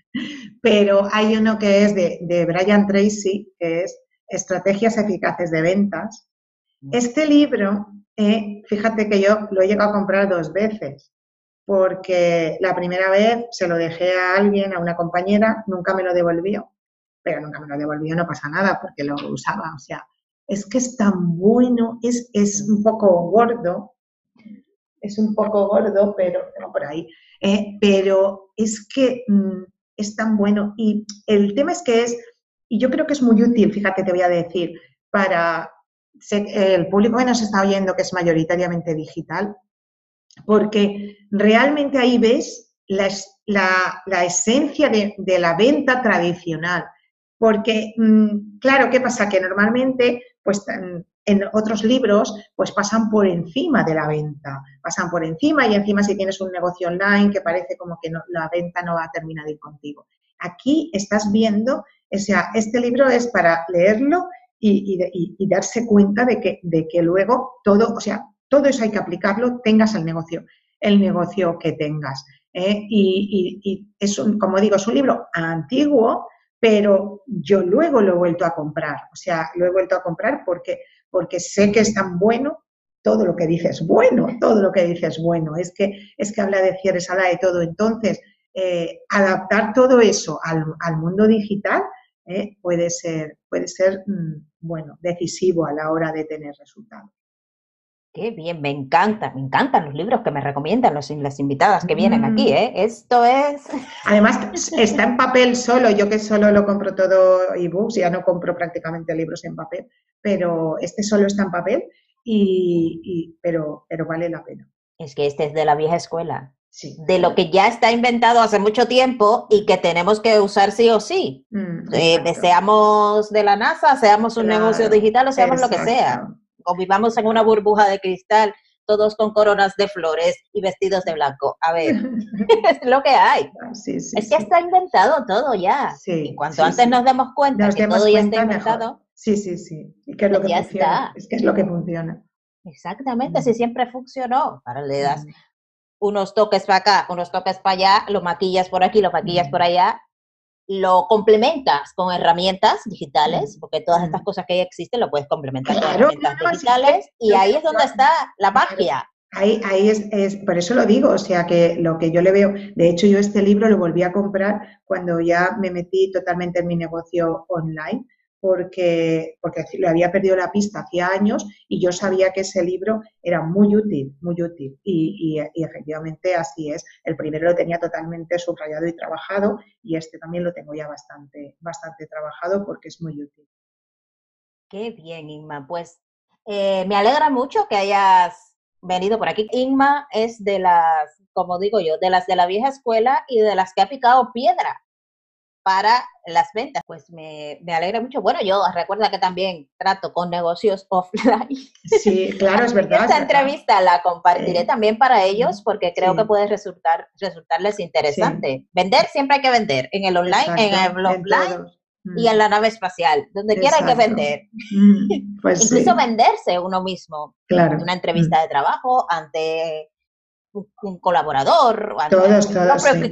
pero hay uno que es de, de Brian Tracy, que es Estrategias Eficaces de Ventas. Este libro, eh, fíjate que yo lo he llegado a comprar dos veces, porque la primera vez se lo dejé a alguien, a una compañera, nunca me lo devolvió, pero nunca me lo devolvió, no pasa nada, porque lo usaba, o sea, es que es tan bueno, es, es un poco gordo, es un poco gordo, pero no por ahí, eh, pero es que mm, es tan bueno. Y el tema es que es, y yo creo que es muy útil, fíjate, te voy a decir, para el público que nos está oyendo, que es mayoritariamente digital, porque realmente ahí ves la, la, esencia de, de, la venta tradicional. Porque, mm, claro, ¿qué pasa? Que normalmente pues en otros libros pues pasan por encima de la venta, pasan por encima y encima si tienes un negocio online que parece como que la venta no va a terminar de ir contigo. Aquí estás viendo, o sea, este libro es para leerlo y, darse cuenta de que, de que luego todo, o sea, todo eso hay que aplicarlo, tengas el negocio, el negocio que tengas. ¿eh? Y, y, es, un, como digo, es un libro antiguo, pero yo luego lo he vuelto a comprar. O sea, lo he vuelto a comprar porque, porque sé que es tan bueno todo lo que dices bueno, todo lo que dices bueno, es que, es que habla de cierres, habla de todo. Entonces, eh, adaptar todo eso al, mundo digital eh, puede ser, puede ser mm, bueno, decisivo a la hora de tener resultados. Qué bien, me encanta, me encantan los libros que me recomiendan los, las invitadas que vienen aquí, mm. ¿eh? Esto es... Además, está en papel solo, yo que solo lo compro todo ebooks, ya no compro prácticamente libros en papel, pero este solo está en papel, y, pero, pero vale la pena. Es que este es de la vieja escuela. De lo que ya está inventado hace mucho tiempo y que tenemos que usar sí o sí. Mm, eh, seamos de la NASA, seamos un negocio digital o seamos lo que sea o vivamos en una burbuja de cristal, todos con coronas de flores y vestidos de blanco. A ver, es lo que hay. Ah, es que está inventado todo ya. y cuanto antes nos demos cuenta que todo ya está inventado. Sí, sí, sí. Y que es lo que funciona. Es que es lo que funciona. Exactamente, si siempre funcionó. Para le das unos toques para acá, unos toques para allá, lo maquillas por aquí, lo maquillas por allá lo complementas con herramientas digitales, porque todas estas cosas que ya existen lo puedes complementar con herramientas digitales y ahí es donde está la magia. Ahí, ahí es, es, por eso lo digo, o sea que lo que yo le veo, de hecho yo este libro lo volví a comprar cuando ya me metí totalmente en mi negocio online, porque, porque le había perdido la pista hacía años y yo sabía que ese libro era muy útil, muy útil. Y, efectivamente así es. El primero lo tenía totalmente subrayado y trabajado y este también lo tengo ya bastante, bastante trabajado porque es muy útil. Qué bien, Inma. Pues eh, me alegra mucho que hayas venido por aquí. Inma es de las, como digo yo, de las de la vieja escuela y de las que ha picado piedra para las ventas. Pues me, alegra mucho. Bueno, yo recuerda que también trato con negocios offline. Sí, claro, es verdad. Esta entrevista la compartiré también para ellos porque creo que puede resultar, resultarles interesante. Vender siempre hay que vender, en el online, en el offline. y en la nave espacial, donde quiera hay que vender. Mm, pues Incluso venderse uno mismo. Claro. Una entrevista mm. de trabajo ante un, colaborador,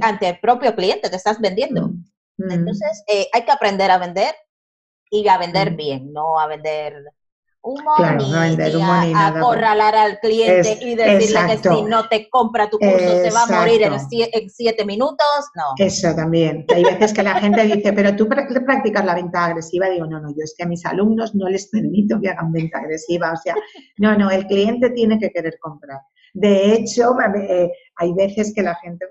ante, el propio, cliente, te estás vendiendo. Mm. Entonces, eh, hay que aprender a vender y a vender bien, no a vender humo, ni, a, acorralar al cliente y decirle que si no te compra tu curso se va a morir en, siete minutos, no. Eso también. Hay veces que la gente dice, pero tú practicas la venta agresiva. Digo, no, no, yo es que a mis alumnos no les permito que hagan venta agresiva. O sea, no, no, el cliente tiene que querer comprar. De hecho, eh, hay veces que la gente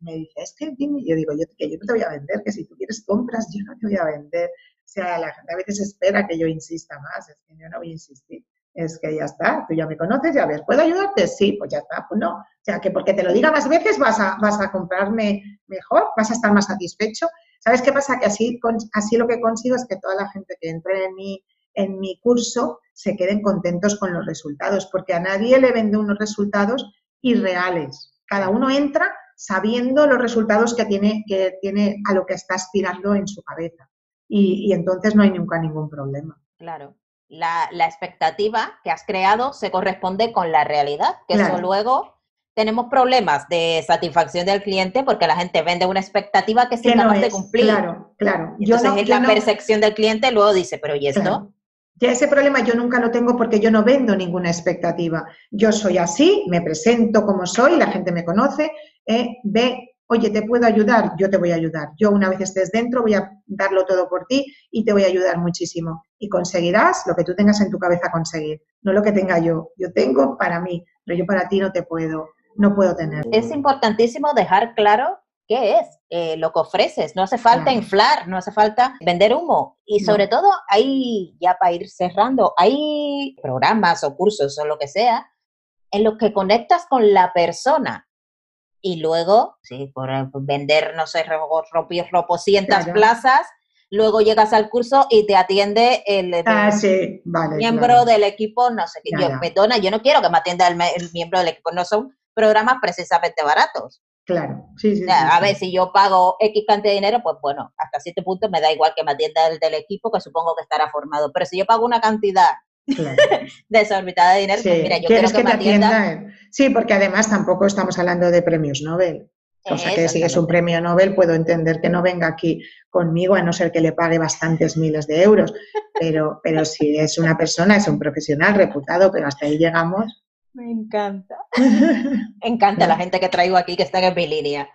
me dice, es que yo digo, yo, que yo no te voy a vender, que si tú quieres compras, yo no te voy a vender. O sea, la gente a veces espera que yo insista más, es que yo no voy a insistir. Es que ya está, tú ya me conoces, ya ves, ¿puedo ayudarte? Sí, pues ya está, pues no. O sea, que porque te lo diga más veces vas a, vas a comprarme mejor, vas a estar más satisfecho. ¿Sabes qué pasa? Que así, así lo que consigo es que toda la gente que entre en mi, en mi curso se queden contentos con los resultados, porque a nadie le vende unos resultados irreales. Cada uno entra sabiendo los resultados que tiene, que tiene a lo que está aspirando en su cabeza. Y, entonces no hay nunca ningún problema. Claro. La, expectativa que has creado se corresponde con la realidad, que eso luego tenemos problemas de satisfacción del cliente porque la gente vende una expectativa que es incapaz de cumplir. Claro, claro. Entonces es la percepción del cliente, luego dice, pero ¿y esto? Ya ese problema yo nunca lo tengo porque yo no vendo ninguna expectativa. Yo soy así, me presento como soy, la gente me conoce, eh, ve, oye, te puedo ayudar, yo te voy a ayudar. Yo una vez estés dentro voy a darlo todo por ti y te voy a ayudar muchísimo. Y conseguirás lo que tú tengas en tu cabeza conseguir, no lo que tenga yo. Yo tengo para mí, pero yo para ti no te puedo, no puedo tener. Es importantísimo dejar claro qué es eh, lo que ofreces. No hace falta inflar, no hace falta vender humo. Y sobre todo, hay, ya para ir cerrando, hay programas o cursos o lo que sea en los que conectas con la persona. Y luego, sí, por, vender, no sé, cientos plazas, luego llegas al curso y te atiende el, ah, miembro del equipo, no sé qué. Yo, perdona, yo no quiero que me atienda el, el miembro del equipo, no son programas precisamente baratos. Claro, sí, sí. a ver, si yo pago X cantidad de dinero, pues bueno, hasta cierto punto me da igual que me atienda el del equipo, que supongo que estará formado. Pero si yo pago una cantidad desorbitada de dinero, pues mira, yo quiero que, me atienda. Sí, porque además tampoco estamos hablando de premios Nobel. O sea que si es un premio Nobel, puedo entender que no venga aquí conmigo, a no ser que le pague bastantes miles de euros. Pero, pero si es una persona, es un profesional reputado, pero hasta ahí llegamos. Me encanta. Me encanta la gente que traigo aquí que está en mi línea.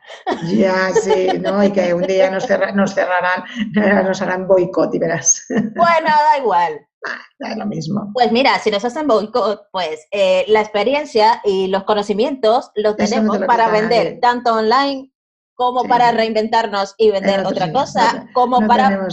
Ya, sí, ¿no? Y que un día nos, nos cerrarán, nos harán boicot y verás. Bueno, da igual. Ah, es lo mismo. Pues mira, si nos hacen boicot, pues eh, la experiencia y los conocimientos los tenemos para vender tanto online como para reinventarnos y vender otra cosa, como para...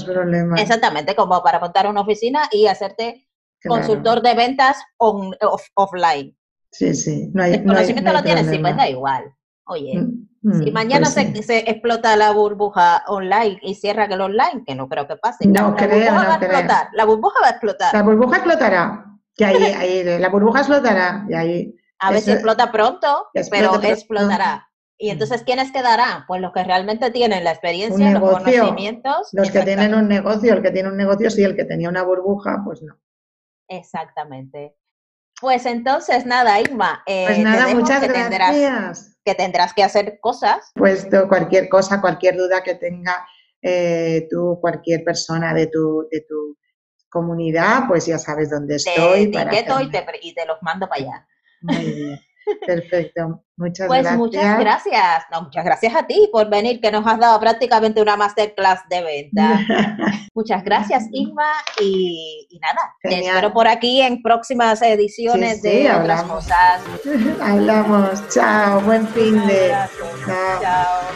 Exactamente, como para montar una oficina y hacerte consultor de ventas offline. Sí, sí. No hay, el conocimiento lo tienes, sí, pues da igual. Oye, mm, si mm, mañana pues se, explota la burbuja online y cierra el online, que no creo que pase. No la, creo, burbuja no va a explotar. La burbuja va a explotar. La burbuja explotará. Que ahí, ahí, la burbuja explotará. Y ahí, a veces explota pronto, pero explotará. Y entonces, ¿quiénes quedarán? Pues los que realmente tienen la experiencia, los conocimientos. Los que tienen un negocio, el que tiene un negocio sí, el que tenía una burbuja, pues no. Exactamente. Pues entonces, nada, Irma. Eh, pues nada, muchas que gracias. Tendrás, que tendrás que hacer cosas. Pues cualquier cosa, cualquier duda que tenga eh, tú, cualquier persona de tu, de tu comunidad, pues ya sabes dónde estoy. Te etiqueto y te, y te los mando para allá. Muy bien. Perfecto, muchas pues gracias. Pues muchas gracias, no, muchas gracias a ti por venir, que nos has dado prácticamente una masterclass de venta. muchas gracias, Isma, y, nada, te espero por aquí en próximas ediciones de hablamos. otras cosas. hablamos, chao, buen fin de. Chao. chao.